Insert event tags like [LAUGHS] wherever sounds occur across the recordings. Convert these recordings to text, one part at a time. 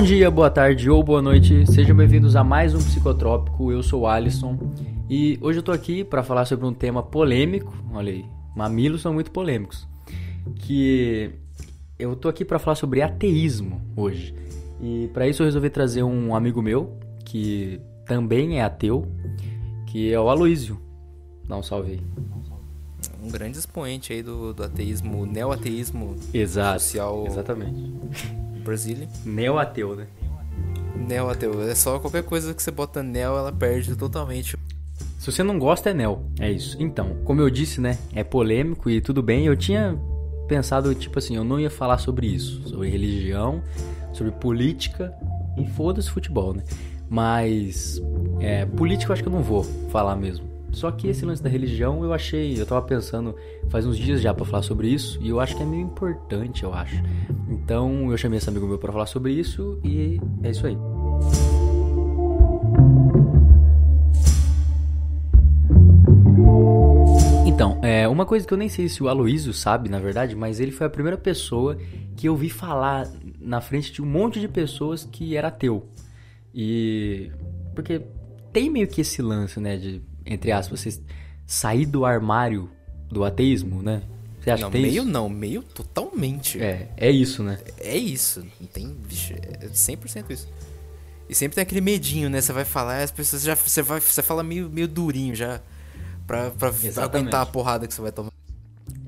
Bom dia, boa tarde ou boa noite, sejam bem-vindos a mais um Psicotrópico. Eu sou o Alisson e hoje eu tô aqui para falar sobre um tema polêmico. Olha aí, mamilos são muito polêmicos. Que eu tô aqui para falar sobre ateísmo hoje. E para isso eu resolvi trazer um amigo meu que também é ateu, que é o Aloísio. Dá um salve aí. Um grande expoente aí do, do ateísmo, neo-ateísmo Exato, social exatamente. Brasília. Neo-ateu, né? Neo-ateu. É só qualquer coisa que você bota neo, ela perde totalmente. Se você não gosta, é Neo. É isso. Então, como eu disse, né? É polêmico e tudo bem. Eu tinha pensado, tipo assim, eu não ia falar sobre isso. Sobre religião, sobre política e foda-se futebol, né? Mas, é, política eu acho que eu não vou falar mesmo. Só que esse lance da religião eu achei, eu tava pensando faz uns dias já para falar sobre isso e eu acho que é meio importante, eu acho. Então eu chamei esse amigo meu para falar sobre isso e é isso aí. Então, é, uma coisa que eu nem sei se o Aloísio sabe, na verdade, mas ele foi a primeira pessoa que eu vi falar na frente de um monte de pessoas que era ateu. E. Porque tem meio que esse lance, né, de, entre aspas, você sair do armário do ateísmo, né? Você acha não, que tem meio isso? não, meio totalmente. É, é isso, né? É isso. Não tem. Vixe, é 100% isso. E sempre tem aquele medinho, né? Você vai falar, as pessoas já. Você, vai, você fala meio, meio durinho já. Pra, pra, pra aguentar a porrada que você vai tomar.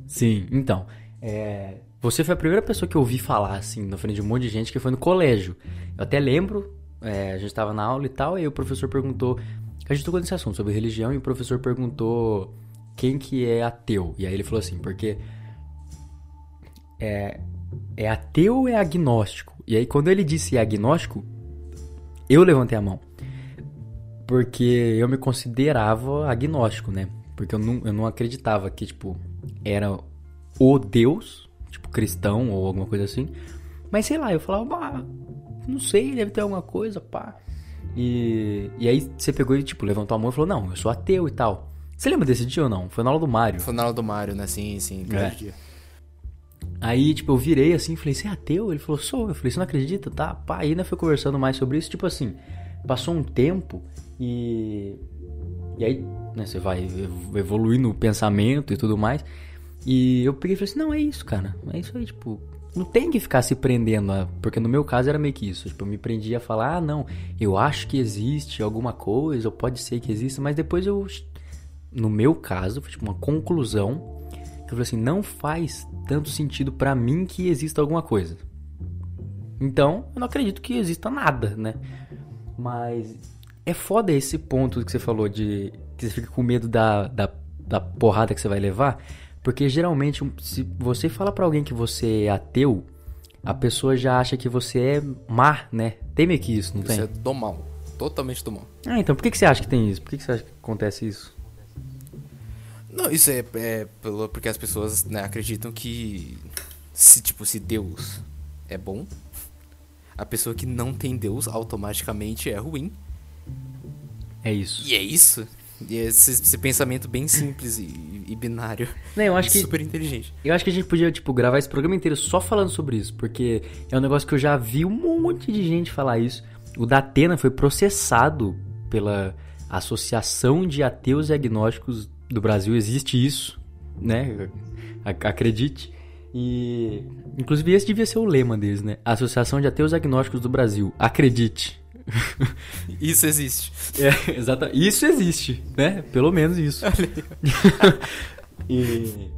Sim, então. é, Você foi a primeira pessoa que eu ouvi falar, assim, na frente de um monte de gente que foi no colégio. Eu até lembro, é, a gente tava na aula e tal, e aí o professor perguntou. A gente tocou nesse assunto sobre religião, e o professor perguntou quem que é ateu. E aí ele falou assim, porque. É, é ateu ou é agnóstico? E aí quando ele disse agnóstico, eu levantei a mão. Porque eu me considerava agnóstico, né? Porque eu não, eu não acreditava que, tipo, era o Deus, tipo, cristão ou alguma coisa assim. Mas sei lá, eu falava, bah, não sei, deve ter alguma coisa, pá. E, e aí você pegou e, tipo, levantou a mão e falou, não, eu sou ateu e tal. Você lembra desse dia ou não? Foi na aula do Mário. Foi na aula do Mario, né? Sim, sim. É. dia. Aí, tipo, eu virei assim e falei, você é ateu? Ele falou, sou. Eu falei, você não acredita? Tá, pá. Aí ainda foi conversando mais sobre isso. Tipo assim, passou um tempo e. E aí, né, você vai ev- evoluindo o pensamento e tudo mais. E eu peguei e falei assim, não, é isso, cara. É isso aí, tipo. Não tem que ficar se prendendo, a... porque no meu caso era meio que isso. Tipo, eu me prendia a falar, ah, não, eu acho que existe alguma coisa, ou pode ser que exista, mas depois eu. No meu caso, foi tipo uma conclusão eu falei assim, não faz tanto sentido pra mim que exista alguma coisa. Então, eu não acredito que exista nada, né? Mas é foda esse ponto que você falou de que você fica com medo da, da, da porrada que você vai levar, porque geralmente se você fala pra alguém que você é ateu, a pessoa já acha que você é má, né? Tem meio que isso, não tem? Isso é do mal. Totalmente do mal. Ah, então por que, que você acha que tem isso? Por que, que você acha que acontece isso? Não, isso é, é pelo, porque as pessoas né, acreditam que se tipo se Deus é bom, a pessoa que não tem Deus automaticamente é ruim. É isso. E é isso. E esse, esse pensamento bem simples e, e binário. Não, eu acho que super inteligente. Eu acho que a gente podia, tipo, gravar esse programa inteiro só falando sobre isso, porque é um negócio que eu já vi um monte de gente falar isso. O Datena foi processado pela Associação de Ateus e Agnósticos do Brasil. Existe isso, né? Ac- Acredite. E, inclusive, esse devia ser o lema deles, né? Associação de Ateus e Agnósticos do Brasil. Acredite. [LAUGHS] Isso existe. É, exatamente. Isso existe, né? Pelo menos isso. [LAUGHS] e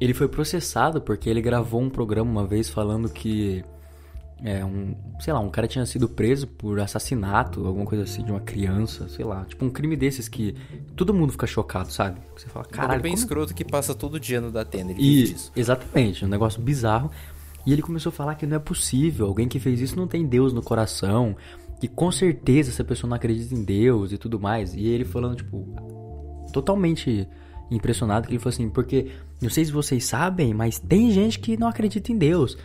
ele foi processado porque ele gravou um programa uma vez falando que é um, sei lá, um cara tinha sido preso por assassinato, alguma coisa assim de uma criança, sei lá, tipo um crime desses que todo mundo fica chocado, sabe? Você fala, Caralho, caralho, bem como escroto que passa todo dia no Datena. Ele e, disso. exatamente, um negócio bizarro. E ele começou a falar que não é possível, alguém que fez isso não tem Deus no coração, que com certeza essa pessoa não acredita em Deus e tudo mais. E ele falando, tipo, totalmente impressionado, que ele falou assim, porque não sei se vocês sabem, mas tem gente que não acredita em Deus.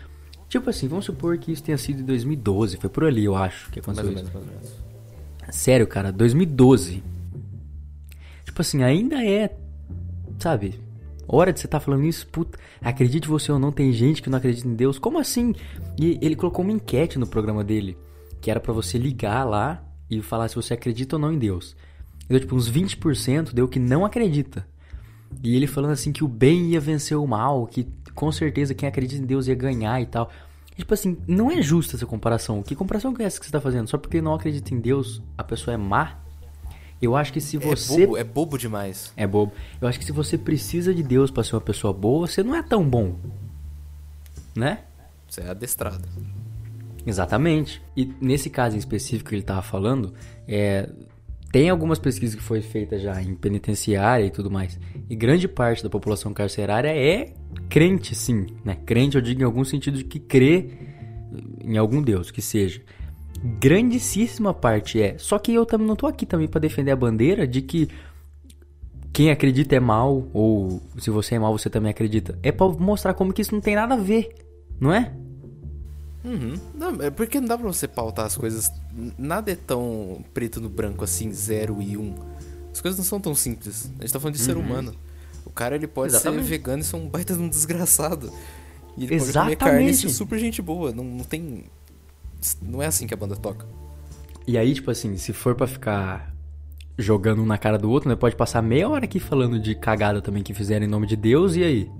Tipo assim, vamos supor que isso tenha sido em 2012, foi por ali, eu acho, que Mais aconteceu ou isso. menos, mais ou menos. Sério, cara, 2012. Tipo assim, ainda é, sabe? Hora de você estar falando isso, puta, acredite você ou não, tem gente que não acredita em Deus. Como assim? E ele colocou uma enquete no programa dele. Que era para você ligar lá e falar se você acredita ou não em Deus. Deu tipo uns 20% deu que não acredita. E ele falando assim que o bem ia vencer o mal, que com certeza quem acredita em Deus ia ganhar e tal. E, tipo assim, não é justa essa comparação. Que comparação é essa que você tá fazendo? Só porque não acredita em Deus, a pessoa é má? Eu acho que se você. É bobo, é bobo demais. É bobo. Eu acho que se você precisa de Deus para ser uma pessoa boa, você não é tão bom. Né? Você é adestrado. Exatamente. E nesse caso em específico que ele estava falando, é, tem algumas pesquisas que foi feita já em penitenciária e tudo mais. E grande parte da população carcerária é crente, sim. Né? Crente, eu digo em algum sentido de que crê em algum Deus, que seja. Grandíssima parte é. Só que eu também não tô aqui também para defender a bandeira de que quem acredita é mal, ou se você é mal, você também acredita. É para mostrar como que isso não tem nada a ver, não é? Uhum. Não, é porque não dá pra você pautar as coisas. Nada é tão preto no branco assim, zero e um. As coisas não são tão simples. A gente tá falando de uhum. ser humano. O cara ele pode Exatamente. ser vegano e ser um baita de um desgraçado. E ele Exatamente. pode comer carne e ser super gente boa. Não, não tem. Não é assim que a banda toca. E aí, tipo assim, se for para ficar jogando um na cara do outro, né? Pode passar meia hora aqui falando de cagada também que fizeram em nome de Deus, e aí?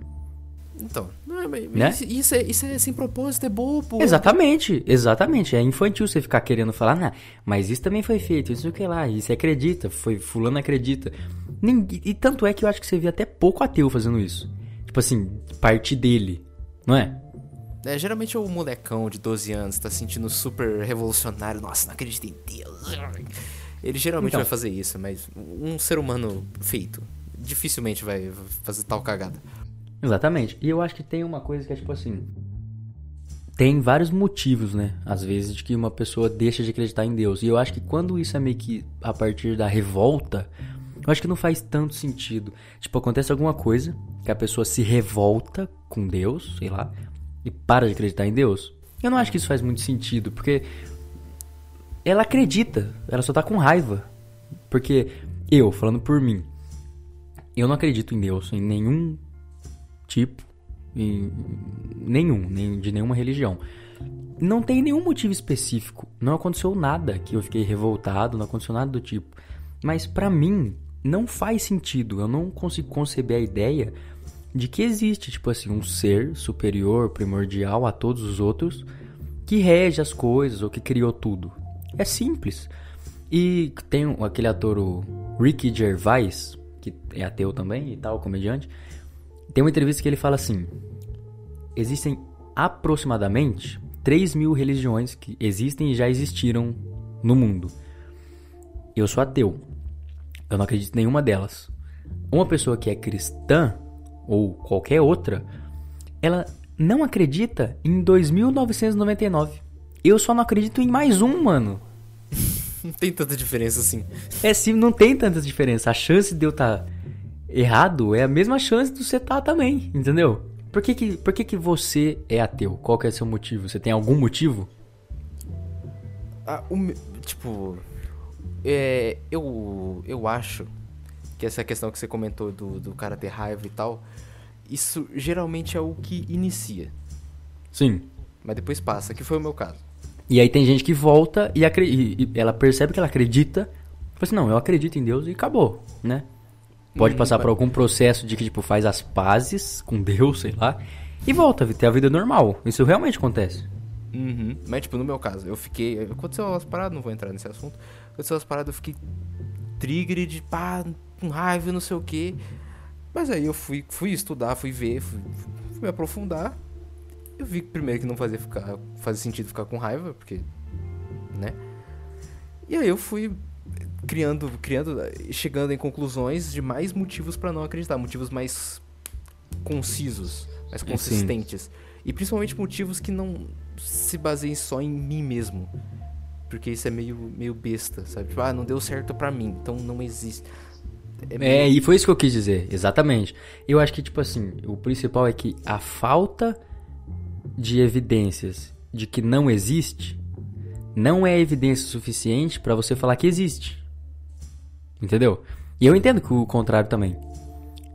Então, mas né? isso, é, isso é sem propósito, é bobo. Exatamente, exatamente. É infantil você ficar querendo falar, nah, mas isso também foi feito, isso o que lá, isso acredita, foi fulano acredita. E, e tanto é que eu acho que você vê até pouco ateu fazendo isso. Tipo assim, parte dele, não é? É, geralmente é o molecão de 12 anos tá sentindo super revolucionário, nossa, não acredito em Deus. Ele geralmente então, vai fazer isso, mas um ser humano feito dificilmente vai fazer tal cagada. Exatamente. E eu acho que tem uma coisa que é tipo assim. Tem vários motivos, né? Às vezes, de que uma pessoa deixa de acreditar em Deus. E eu acho que quando isso é meio que a partir da revolta, eu acho que não faz tanto sentido. Tipo, acontece alguma coisa que a pessoa se revolta com Deus, sei lá, e para de acreditar em Deus. Eu não acho que isso faz muito sentido, porque ela acredita, ela só tá com raiva. Porque eu, falando por mim, eu não acredito em Deus, em nenhum tipo, nenhum, nem de nenhuma religião. Não tem nenhum motivo específico. Não aconteceu nada que eu fiquei revoltado, não aconteceu nada do tipo. Mas para mim não faz sentido. Eu não consigo conceber a ideia de que existe, tipo assim, um ser superior, primordial a todos os outros que rege as coisas ou que criou tudo. É simples. E tem aquele ator o Ricky Gervais, que é ateu também e tal, comediante, tem uma entrevista que ele fala assim: existem aproximadamente 3 mil religiões que existem e já existiram no mundo. Eu sou ateu. Eu não acredito em nenhuma delas. Uma pessoa que é cristã, ou qualquer outra, ela não acredita em 2999. Eu só não acredito em mais um, mano. [LAUGHS] Não tem tanta diferença assim. É sim, não tem tanta diferença. A chance de eu estar tá errado é a mesma chance de você estar tá também, entendeu? Por que que, por que que você é ateu? Qual que é o seu motivo? Você tem algum motivo? Ah, um, tipo, é, eu, eu acho que essa questão que você comentou do, do cara ter raiva e tal, isso geralmente é o que inicia. Sim. Mas depois passa, que foi o meu caso. E aí tem gente que volta e, e, e ela percebe que ela acredita, fala assim, não, eu acredito em Deus e acabou, né? Pode passar por algum processo de que, tipo, faz as pazes com Deus, sei lá, e volta a ter a vida normal. Isso realmente acontece. Uhum. Mas, tipo, no meu caso, eu fiquei. Aconteceu umas paradas, não vou entrar nesse assunto. Aconteceu umas paradas, eu fiquei trigger de pá, com raiva, não sei o que. Mas aí eu fui, fui estudar, fui ver, fui, fui me aprofundar. Eu vi primeiro que não fazia, ficar, fazia sentido ficar com raiva, porque. né? E aí eu fui criando, criando, chegando em conclusões de mais motivos para não acreditar, motivos mais concisos, mais consistentes. Sim. E principalmente motivos que não se baseiem só em mim mesmo. Porque isso é meio, meio besta, sabe? Tipo, ah, não deu certo para mim, então não existe. É, meio... é, e foi isso que eu quis dizer, exatamente. Eu acho que, tipo assim, o principal é que a falta de evidências de que não existe não é evidência suficiente para você falar que existe. Entendeu? E eu entendo que o contrário também.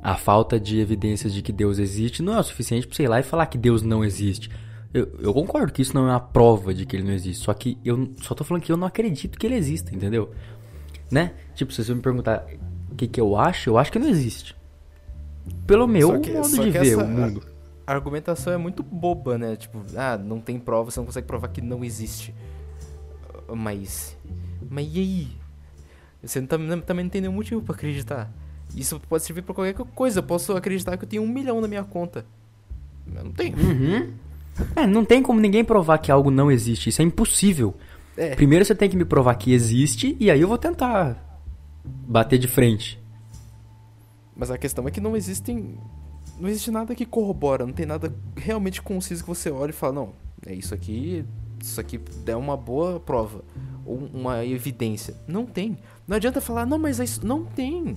A falta de evidências de que Deus existe não é o suficiente para você ir lá e falar que Deus não existe. Eu, eu concordo que isso não é uma prova de que ele não existe. Só que eu só tô falando que eu não acredito que ele exista, entendeu? Né? Tipo, se você me perguntar o que, que eu acho, eu acho que não existe. Pelo meu que- modo de ver o mundo. A argumentação é muito boba, né? Tipo, ah, não tem prova, você não consegue provar que não existe. Mas. Mas e aí? Você não não- também não tem nenhum motivo pra acreditar. Isso pode servir pra qualquer coisa. Eu posso acreditar que eu tenho um milhão na minha conta. Eu não tenho. Uhum. É, não tem como ninguém provar que algo não existe. Isso é impossível. É. Primeiro você tem que me provar que existe e aí eu vou tentar bater de frente. Mas a questão é que não existem. Não existe nada que corrobora, não tem nada realmente conciso que você olha e fala, não, é isso aqui. Isso aqui é uma boa prova. Uma evidência. Não tem. Não adianta falar, não, mas é isso. Não tem.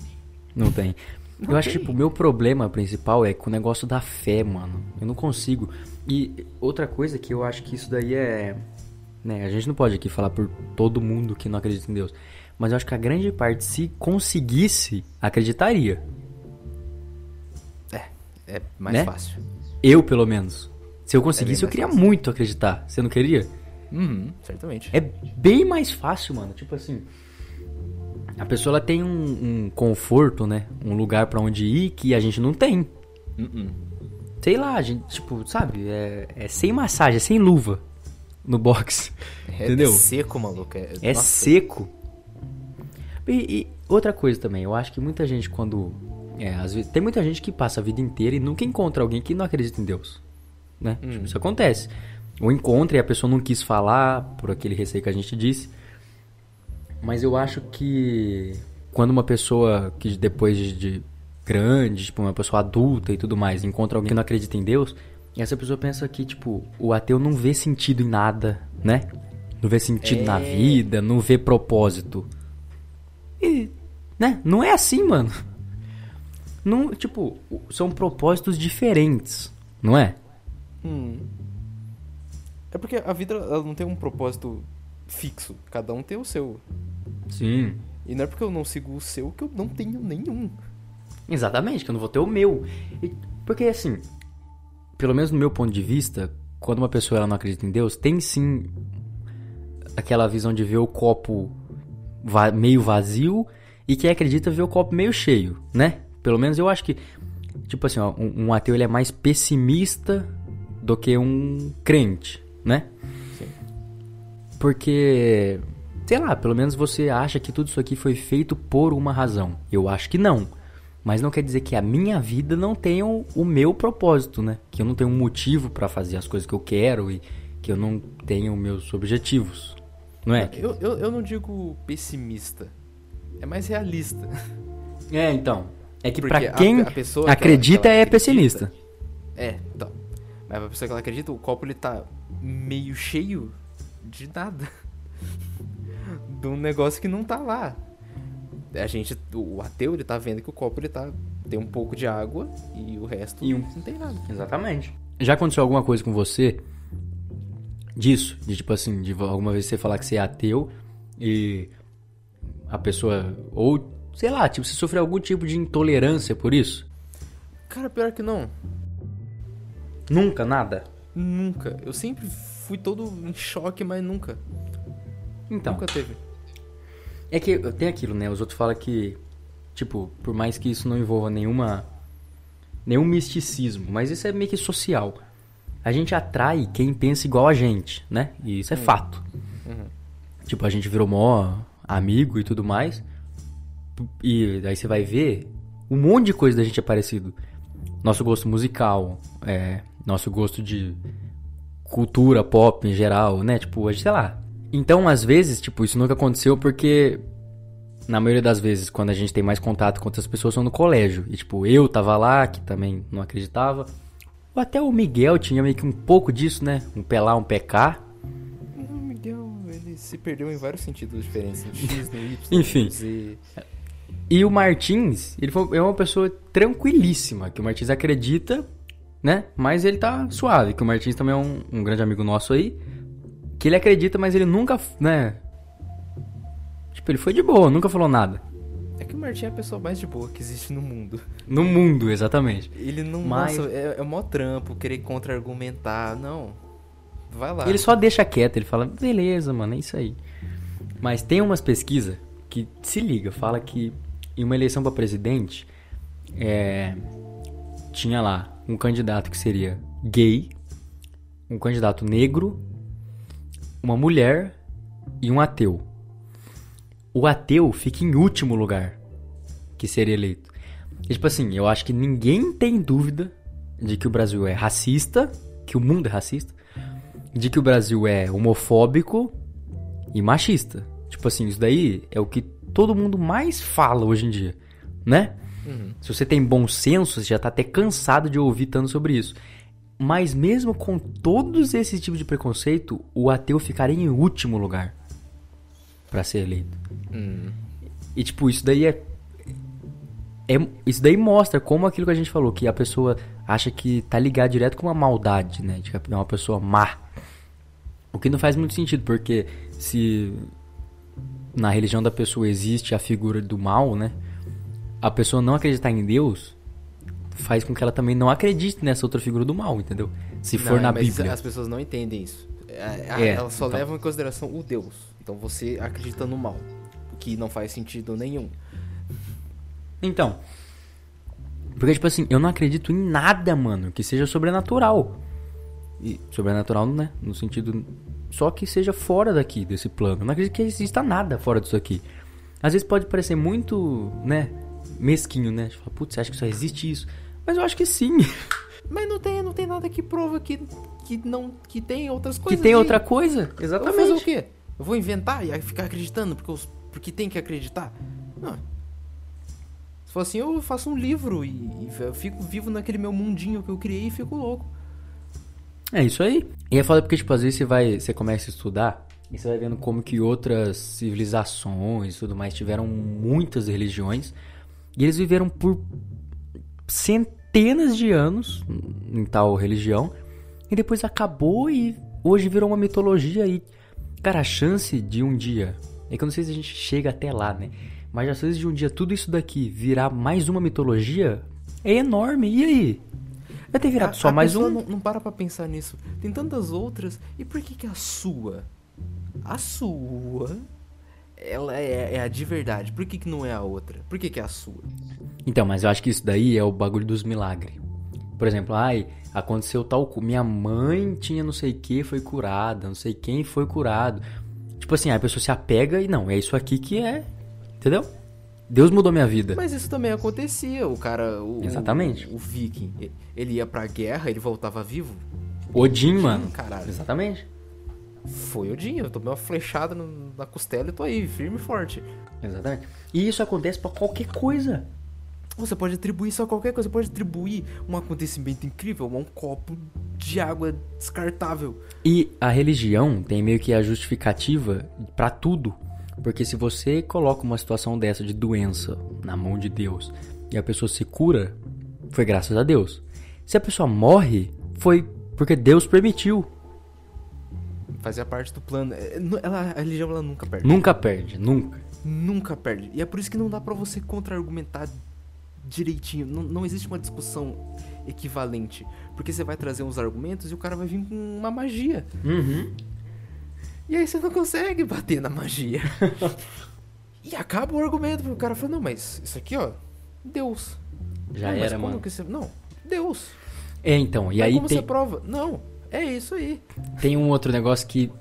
Não tem. Não eu acho que tem. tipo, o meu problema principal é com o negócio da fé, mano. Eu não consigo. E outra coisa que eu acho que isso daí é. Né, a gente não pode aqui falar por todo mundo que não acredita em Deus. Mas eu acho que a grande parte, se conseguisse, acreditaria. É mais Né? fácil. Eu, pelo menos. Se eu conseguisse, bem eu queria fácil. muito acreditar. Você não queria? Uhum, certamente. É bem mais fácil, mano. Tipo assim. A pessoa ela tem um, um conforto, né? Um lugar pra onde ir que a gente não tem. Uhum. Sei lá, a gente, tipo, sabe? É, é sem massagem, é sem luva no box. É, Entendeu? é seco, maluco. É, É seco. E, e outra coisa também, eu acho que muita gente quando. É, às vezes, tem muita gente que passa a vida inteira e nunca encontra alguém que não acredita em Deus. Né? Hum. Tipo, isso acontece. Ou encontra e a pessoa não quis falar por aquele receio que a gente disse. Mas eu acho que quando uma pessoa que depois de, de grande, tipo, uma pessoa adulta e tudo mais, encontra alguém que não acredita em Deus, essa pessoa pensa que, tipo, o ateu não vê sentido em nada, né? Não vê sentido na É. vida, não vê propósito. E, né? Não é assim, mano. Não, tipo, são propósitos diferentes, não é? Hum. É porque a vida ela não tem um propósito fixo. Cada um tem o seu. Sim. E não é porque eu não sigo o seu que eu não tenho nenhum. Exatamente, que eu não vou ter o meu. E- porque assim, pelo menos no meu ponto de vista, quando uma pessoa ela não acredita em Deus, tem sim aquela visão de ver o copo va- meio vazio e quem acredita vê o copo meio cheio, né? Pelo menos eu acho que, tipo assim, ó, um, um ateu ele é mais pessimista do que um crente, né? Sim. Porque, sei lá, pelo menos você acha que tudo isso aqui foi feito por uma razão. Eu acho que não. Mas não quer dizer que a minha vida não tenha o, o meu propósito, né? Que eu não tenho um motivo pra fazer as coisas que eu quero e que eu não tenho meus objetivos. Não é? Eu, eu, eu não digo pessimista. É mais realista. É, então. É que Porque pra a- quem a pessoa que ela- acredita que ela é acredita- pessimista. É, então. Mas pra pessoa que ela acredita, o copo ele tá meio cheio de nada. de um negócio que não tá lá. A gente, o ateu, ele tá vendo que o copo ele tá tem um pouco de água e o resto E um- não tem nada. Exatamente. Já aconteceu alguma coisa com você disso? De tipo assim, de alguma vez você falar que você é ateu e a pessoa. Ou, sei lá, tipo, você sofreu algum tipo de intolerância por isso? Cara, pior que não. Nunca, nada? Nunca. Eu sempre fui todo em choque, mas nunca. Então. Nunca teve. É que tem aquilo, né? Os outros falam que, tipo, por mais que isso não envolva nenhuma. nenhum misticismo, mas isso é meio que social. A gente atrai quem pensa igual a gente, né? E isso é fato. Uhum. Tipo, a gente virou mó amigo e tudo mais. E aí você vai ver, um monte de coisa da gente é parecido. Nosso gosto musical, é, nosso gosto de cultura pop em geral, né? Tipo, a gente, sei lá. Então, às vezes, tipo, isso nunca aconteceu porque na maioria das vezes, quando a gente tem mais contato com outras pessoas, são no colégio. E, tipo, eu tava lá, que também não acreditava. Ou até o Miguel tinha meio que um pouco disso, né? Um pé lá, um pé cá. O Miguel, ele se perdeu em vários sentidos diferentes. No X, no Y, Enfim. no Z. E o Martins, ele foi, é uma pessoa tranquilíssima, que o Martins acredita, né? Mas ele tá suave, que o Martins também é um, um grande amigo nosso aí. Que ele acredita, mas ele nunca, né? Tipo, ele foi de boa, nunca falou nada. É que o Martin é a pessoa mais de boa que existe no mundo. No mundo, exatamente. Ele não. Mas- Nossa, é, é mó trampo querer contra-argumentar. Não. Vai lá. Ele só deixa quieto, ele fala, beleza, mano, é isso aí. Mas tem umas pesquisas que se liga, fala que em uma eleição para presidente, é, tinha lá um candidato que seria gay, um candidato negro, uma mulher e um ateu. O ateu fica em último lugar que seria eleito. E, tipo assim, eu acho que ninguém tem dúvida de que o Brasil é racista, que o mundo é racista, de que o Brasil é homofóbico e machista. Tipo assim, isso daí é o que todo mundo mais fala hoje em dia, né? Uhum. Se você tem bom senso, você já tá até cansado de ouvir tanto sobre isso. Mas mesmo com todos esses tipos de preconceito, o ateu ficaria em último lugar para ser eleito. Hum. E tipo, isso daí é, é. Isso daí mostra como aquilo que a gente falou, que a pessoa acha que tá ligado direto com uma maldade, né? De que é uma pessoa má. O que não faz muito sentido, porque se na religião da pessoa existe a figura do mal, né? A pessoa não acreditar em Deus faz com que ela também não acredite nessa outra figura do mal, entendeu? Se for Não, na mas Bíblia. As pessoas não entendem isso. É, É, elas só então. levam em consideração o Deus. Então você acredita no mal. O que não faz sentido nenhum. Então. Porque, tipo assim, eu não acredito em nada, mano, que seja sobrenatural. E sobrenatural, né? No sentido. Só que seja fora daqui, desse plano. Eu não acredito que exista nada fora disso aqui. Às vezes pode parecer muito, né? Mesquinho, né? Tipo, putz, você acha que só existe isso? Mas eu acho que sim. [LAUGHS] Mas não tem, não tem nada que prova que, que, não, que tem outras que coisas. tem gente. outra coisa. Eu vou Exatamente. fazer o quê? Eu vou inventar e ficar acreditando porque, os, porque tem que acreditar? Não. Se for assim, eu faço um livro e, e eu fico vivo naquele meu mundinho que eu criei e fico louco. É isso aí. E é foda porque, tipo, às vezes você vai. Você começa a estudar e você vai vendo como que outras civilizações e tudo mais tiveram muitas religiões. E eles viveram por centenas de anos em tal religião. E depois acabou e hoje virou uma mitologia e. Cara, a chance de um dia. É que eu não sei se a gente chega até lá, né? Mas a chance de um dia tudo isso daqui virar mais uma mitologia é enorme. E aí? Vai ter virado A- só a mais pessoa um? Não, não para pra pensar nisso. Tem tantas outras. E por que que a sua? A sua. Ela é, é a de verdade. Por que, que não é a outra? Por que, que é a sua? Então, mas eu acho que isso daí é o bagulho dos milagres. Por exemplo, ai, aconteceu tal coisa. Minha mãe tinha não sei o que, foi curada. Não sei quem foi curado. Tipo assim, a pessoa se apega e não, é isso aqui que é. Entendeu? Deus mudou minha vida. Mas isso também acontecia. O cara. O, Exatamente. O, o viking. Ele ia pra guerra, ele voltava vivo. Odin, mano. caralho. Exatamente. Foi Odin. Eu tomei uma flechada no- na costela e tô aí, firme e forte. Exatamente. E isso acontece pra qualquer coisa. Você pode atribuir isso a qualquer coisa. Você pode atribuir um acontecimento incrível a um copo de água descartável. E a religião tem meio que a justificativa pra tudo. Porque se você coloca uma situação dessa de doença na mão de Deus e a pessoa se cura, foi graças a Deus. Se a pessoa morre, foi porque Deus permitiu. Fazia parte do plano. É, Ela, a religião ela nunca perde. Nunca perde, nunca. Nunca perde. E é por isso que não dá pra você contra-argumentar direitinho. Não, não existe uma discussão equivalente. Porque você vai trazer uns argumentos e o cara vai vir com uma magia. Uhum. E aí você não consegue bater na magia. [LAUGHS] e acaba o argumento, porque o cara fala, não, mas isso aqui, ó, Deus. Já não, era, como mano. Você... Não, Deus. É, então, e Mas aí como tem, você prova? Não, é isso aí. tem um outro negócio que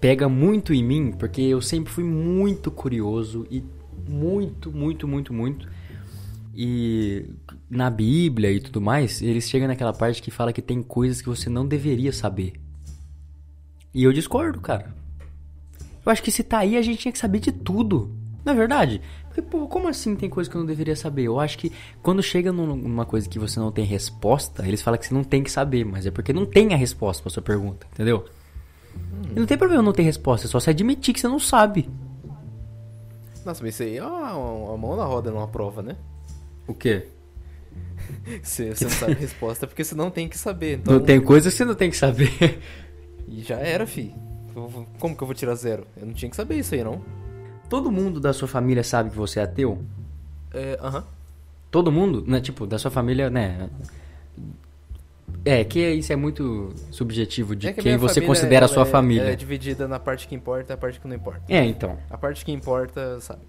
pega muito em mim, porque eu sempre fui muito curioso e muito, muito, muito, muito. E na Bíblia e tudo mais, eles chegam naquela parte que fala que tem coisas que você não deveria saber. E eu discordo, cara. Eu acho que se tá aí, a gente tinha que saber de tudo. Não é verdade? Porque, pô, como assim tem coisa que eu não deveria saber? Eu acho que quando chega num- numa coisa que você não tem resposta, eles falam que você não tem que saber, mas é porque não tem a resposta pra sua pergunta, entendeu? E não tem problema não ter resposta, é só você admitir que você não sabe. Nossa, mas isso aí é uma, uma mão na roda numa prova, né? O quê? [LAUGHS] Você, você não sabe a resposta porque você não tem que saber. Então, Não tem coisa que você não tem que saber. E já era, fi. Como que eu vou tirar zero? Eu não tinha que saber isso aí, não. Todo mundo da sua família sabe que você é ateu? É, aham. Todo mundo, né? Tipo, da sua família, né? É, que isso é muito subjetivo de É que quem você considera a sua é- família. ela É dividida na parte que importa e a parte que não importa. É, então. A parte que importa, sabe?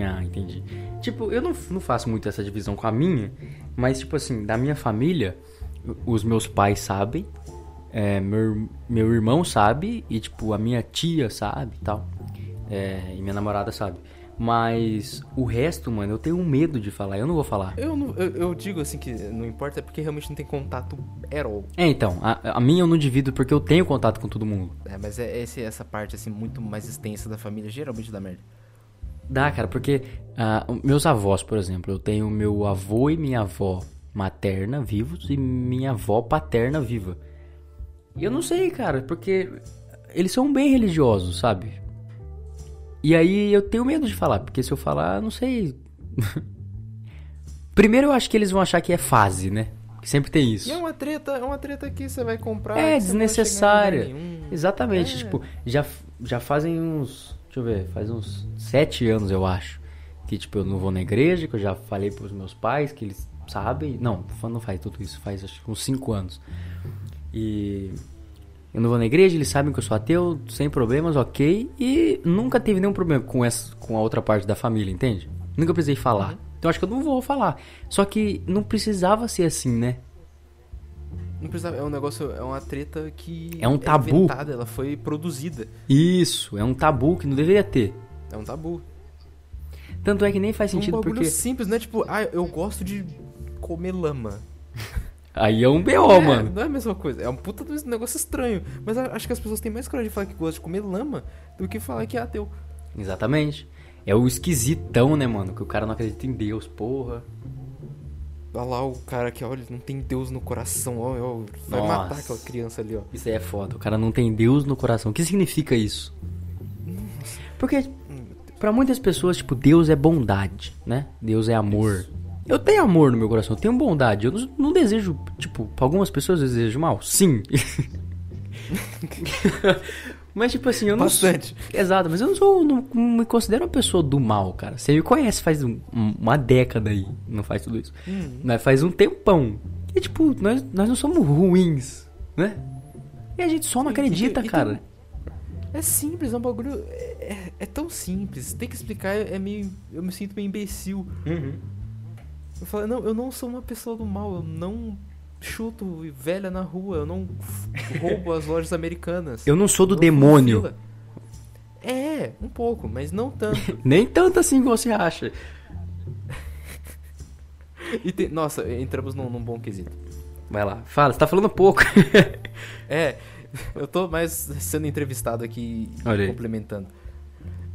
Ah, entendi. Tipo, eu não, não faço muito essa divisão com a minha, mas, tipo assim, da minha família, os meus pais sabem, é, meu, meu irmão sabe, e, tipo, a minha tia sabe e tal. É, e minha namorada sabe. Mas o resto, mano, eu tenho medo de falar, eu não vou falar. Eu, não- eu, eu digo assim que não importa, é porque realmente não tem contato at all. É, então, a, a minha eu não divido porque eu tenho contato com todo mundo. É, mas é esse, essa parte assim muito mais extensa da família geralmente dá merda. Dá, cara, porque ah, meus avós, por exemplo, eu tenho meu avô e minha avó materna vivos e minha avó paterna viva. E eu não sei, cara, porque eles são bem religiosos, sabe? E aí eu tenho medo de falar, porque se eu falar, não sei. [LAUGHS] Primeiro eu acho que eles vão achar que é fase, né? Que sempre tem isso. E é uma treta, é uma treta que você vai comprar. É, desnecessária. Exatamente, É. tipo, já, já fazem uns. Deixa eu ver, faz uns sete anos, eu acho. Que, tipo, eu não vou na igreja, que eu já falei pros meus pais, que eles sabem. Não, não faz tudo isso, faz acho uns cinco anos. E. Eu não vou na igreja, eles sabem que eu sou ateu, sem problemas, ok. E nunca teve nenhum problema com, essa, com a outra parte da família, entende? Nunca precisei falar. Uhum. Então acho que eu não vou falar. Só que não precisava ser assim, né? Não precisa, é um negócio, é uma treta que É um tabu. inventada, ela foi produzida. Isso, é um tabu que não deveria ter. É um tabu. Tanto é que nem faz É um sentido bagulho porque. simples, né? Tipo, ah, eu gosto de comer lama. Aí é um BO, é, mano. Não é a mesma coisa. É um puta de um negócio estranho. Mas acho que as pessoas têm mais coragem de falar que gostam de comer lama do que falar que é ateu. Exatamente. É o esquisitão, né, mano? Que o cara não acredita em Deus, porra. Olha lá o cara que, olha, não tem Deus no coração. Ó, ó, vai Nossa. matar aquela criança ali, ó. Isso aí é foda. O cara não tem Deus no coração. O que significa isso? Porque pra muitas pessoas, tipo, Deus é bondade, né? Deus é amor. Eu tenho amor no meu coração, eu tenho bondade. Eu não, não desejo, tipo, pra algumas pessoas eu desejo mal? Sim. [LAUGHS] Mas, tipo assim, eu não Bastante. Exato, mas eu não sou. Não, me considero uma pessoa do mal, cara. Você me conhece faz um- um- uma década aí. Não faz tudo isso. Mas faz um tempão. E tipo, nós, nós não somos ruins, né? E a gente só não acredita, e tem- cara. É simples, é um bagulho. É, é- é tão simples. Tem que explicar, é meio. Eu me sinto meio imbecil. Eu não, eu não sou uma pessoa do mal, eu não chuto velha na rua, eu não roubo as lojas americanas. Eu não sou do não demônio. É, um pouco, mas não tanto. [LAUGHS] Nem tanto assim que você acha. E tem- nossa, entramos num, num bom quesito. Vai lá, fala, você tá falando pouco. [LAUGHS] É, eu tô mais sendo entrevistado aqui e complementando.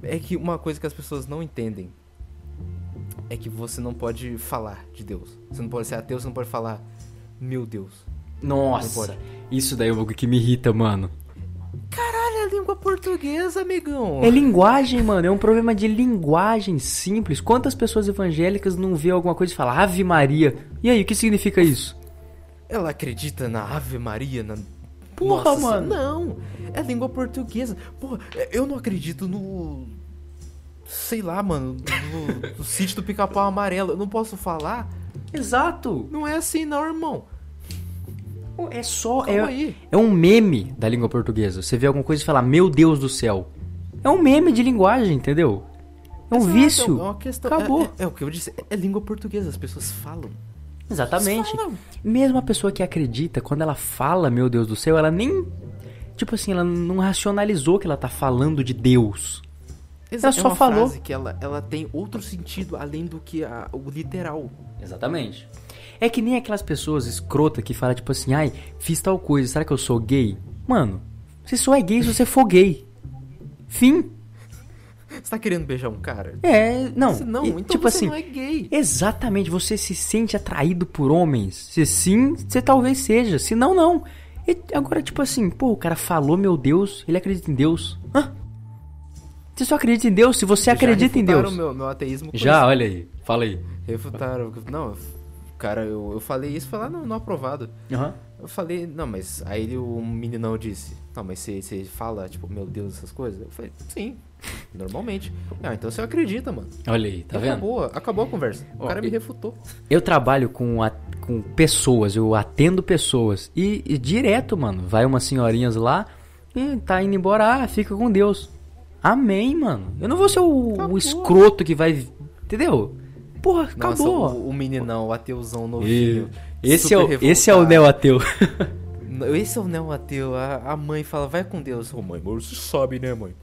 É que uma coisa que as pessoas não entendem é que você não pode falar de Deus. Você não pode ser ateu, você não pode falar, meu Deus. Nossa, isso daí é bagulho que me irrita, mano. Caralho, é língua portuguesa, amigão. É linguagem, mano. É um problema de linguagem simples. Quantas pessoas evangélicas não vê alguma coisa e falam Ave Maria? E aí, o que significa isso? Ela acredita na Ave Maria, na. Porra, Nossa, mano. Não, é língua portuguesa. Porra, eu não acredito no. Sei lá, mano. No, no sítio do pica-pau amarelo. Eu não posso falar. Exato. Não é assim, não, irmão. É só. Calma É, aí. é um meme da língua portuguesa. Você vê alguma coisa e fala, meu Deus do céu. É um meme de linguagem, entendeu? É um Exato, vício. É uma questão. Acabou. É, é- é o que eu disse. É língua portuguesa. As pessoas falam. Exatamente. Falam. Mesmo a pessoa que acredita, quando ela fala, meu Deus do céu, ela nem. Tipo assim, ela não racionalizou que ela tá falando de Deus. Exa- Ela só é uma falou. frase que ela, ela tem outro sentido além do que a- o literal. Exatamente. É que nem aquelas pessoas escrotas que falam, tipo assim, ai, fiz tal coisa, será que eu sou gay? Mano, você só é gay se você for gay. Fim. Você tá querendo beijar um cara? É, não. Se não, e, então tipo você assim, não é gay. Exatamente, você se sente atraído por homens. Se sim, você talvez seja. Se não, não. E agora, tipo assim, pô, o cara falou, meu Deus, ele acredita em Deus. Hã? Você só acredita em Deus se você Já acredita em refutaram Deus. Meu, meu ateísmo com Já, isso. olha aí, fala aí. Refutaram. Não, cara, eu, eu falei isso, foi lá no, no aprovado. Aham. Eu falei, não, mas aí o meninão disse, não, mas você, você fala, tipo, meu Deus, essas coisas? Eu falei, sim. Normalmente. Ah, então você acredita, mano. Olha aí, tá vendo? acabou, acabou a conversa. O Ó, cara me e- refutou. Eu trabalho com, a- com pessoas, eu atendo pessoas. E, e direto, mano, vai umas senhorinhas lá e tá indo embora, ah, fica com Deus. Amém, mano. Eu não vou ser o, o escroto que vai. Entendeu? Porra, Nossa, acabou. o, o meninão, o ateuzão E- novinho. Esse é, o, esse é o neo-ateu. [LAUGHS] Esse é o neo ateu. A, a mãe fala, vai com Deus. Ô mãe, mas você sabe, né, mãe?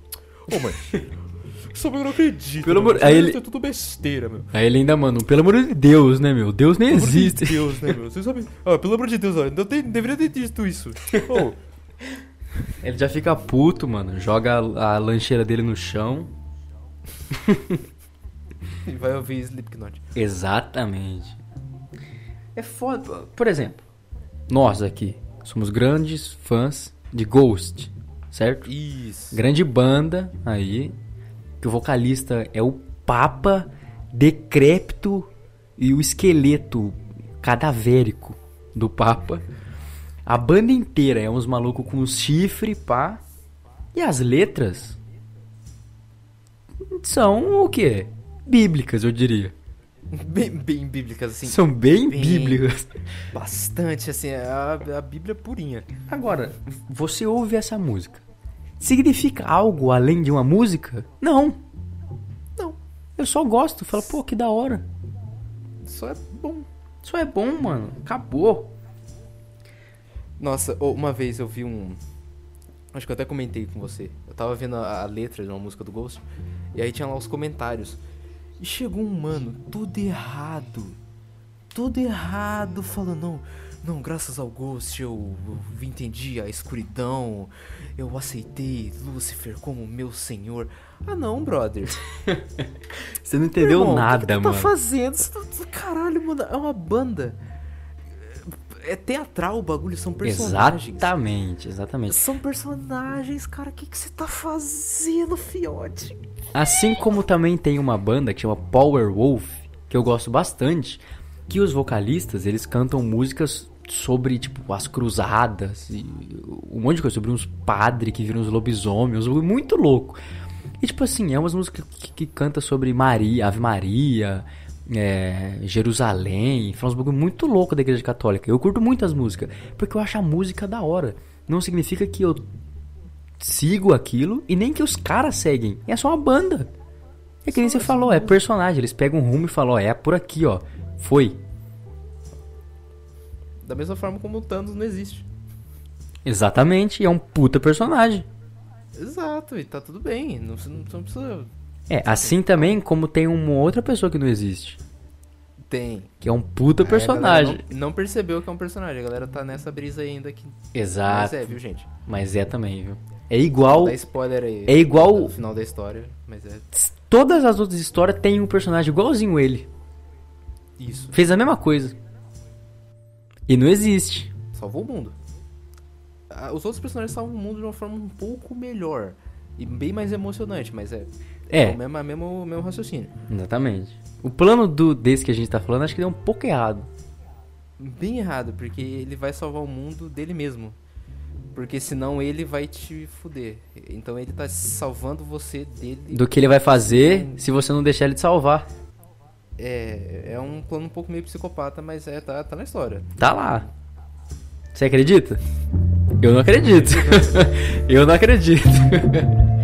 Ô mãe. [LAUGHS] Sabe, eu não acredito. Pelo amor- aí Isso ele- é tudo besteira, meu. Aí ele ainda, mano, pelo amor de Deus, né, meu? Deus nem Pelo amor existe. de Deus, né, meu? Você sabe. Ah, pelo amor de Deus, olha, não tem- deveria ter dito isso. [LAUGHS] Ô, Ele já fica puto, mano. Joga a, a lancheira dele no chão. e vai ouvir Slipknot. Exatamente. É foda. Por exemplo, nós aqui somos grandes fãs de Ghost, certo? Isso. Grande banda aí, que o vocalista é o Papa decrépito e o esqueleto cadavérico do Papa. A banda inteira é uns malucos com chifre, pá. E as letras são o quê? Bíblicas, eu diria. [LAUGHS] Bem, bem bíblicas, assim. São bem, bem- bíblicas. Bastante, assim, a, a Bíblia purinha. Agora, você ouve essa música. Significa algo além de uma música? Não. Não. Eu só gosto. Falo, pô, que da hora. Só é bom. Isso é bom, mano. Acabou. Nossa, uma vez eu vi um. Acho que eu até comentei com você. Eu tava vendo a, a letra de uma música do Ghost. E aí tinha lá os comentários. E chegou um mano, tudo errado. Tudo errado, falando, não, não, graças ao Ghost eu, eu entendi a escuridão. Eu aceitei Lúcifer como meu senhor. Ah não, brother. [LAUGHS] Você não entendeu Irmão, nada, o que, que tu mano. tá fazendo? Você tá- Caralho, mano, é uma banda. É teatral o bagulho, são personagens. Exatamente, exatamente. São personagens, cara. O que, que você tá fazendo, fiote? Assim como também tem uma banda que chama Power Wolf, que eu gosto bastante, que os vocalistas, eles cantam músicas sobre, tipo, as cruzadas e um monte de coisa, sobre uns padres que viram uns lobisomens, muito louco. E, tipo assim, é umas músicas que, que canta sobre Maria, Ave Maria, é, Jerusalém, fala uns bagulho muito louco da igreja católica. Eu curto muito as músicas, porque eu acho a música da hora. Não significa que eu sigo aquilo e nem que os caras seguem. É só uma banda. É que nem você falou, é personagem. Eles pegam um rumo e falam, ó, é por aqui, ó. Foi. Da mesma forma como o Thanos não existe. Exatamente, é um puta personagem. Exato, e tá tudo bem. Não, não, não precisa. É, assim também como tem uma outra pessoa que não existe. Tem. Que é um puta galera personagem. Não, não percebeu que é um personagem. A galera tá nessa brisa ainda aqui. Exato. Mas é, viu, gente? Mas é também, viu? É igual. Dá spoiler aí. É igual- No final da história. Mas é Todas as outras histórias tem um personagem igualzinho ele. isso. Fez a mesma coisa. E não existe. Salvou o mundo. Ah, Os outros personagens salvam o mundo de uma forma um pouco melhor. E bem mais emocionante, mas é. É. o mesmo, é o mesmo, mesmo raciocínio. Exatamente. O plano do desse que a gente tá falando, acho que deu um pouco errado. Bem errado, porque ele vai salvar o mundo dele mesmo. Porque senão ele vai te fuder. Então ele tá salvando você dele. Do que ele vai fazer se você não deixar ele te salvar. É, é um plano um pouco meio psicopata, mas é, tá, tá na história. Tá lá. Você acredita? Eu não acredito. Eu não acredito. [LAUGHS] [LAUGHS]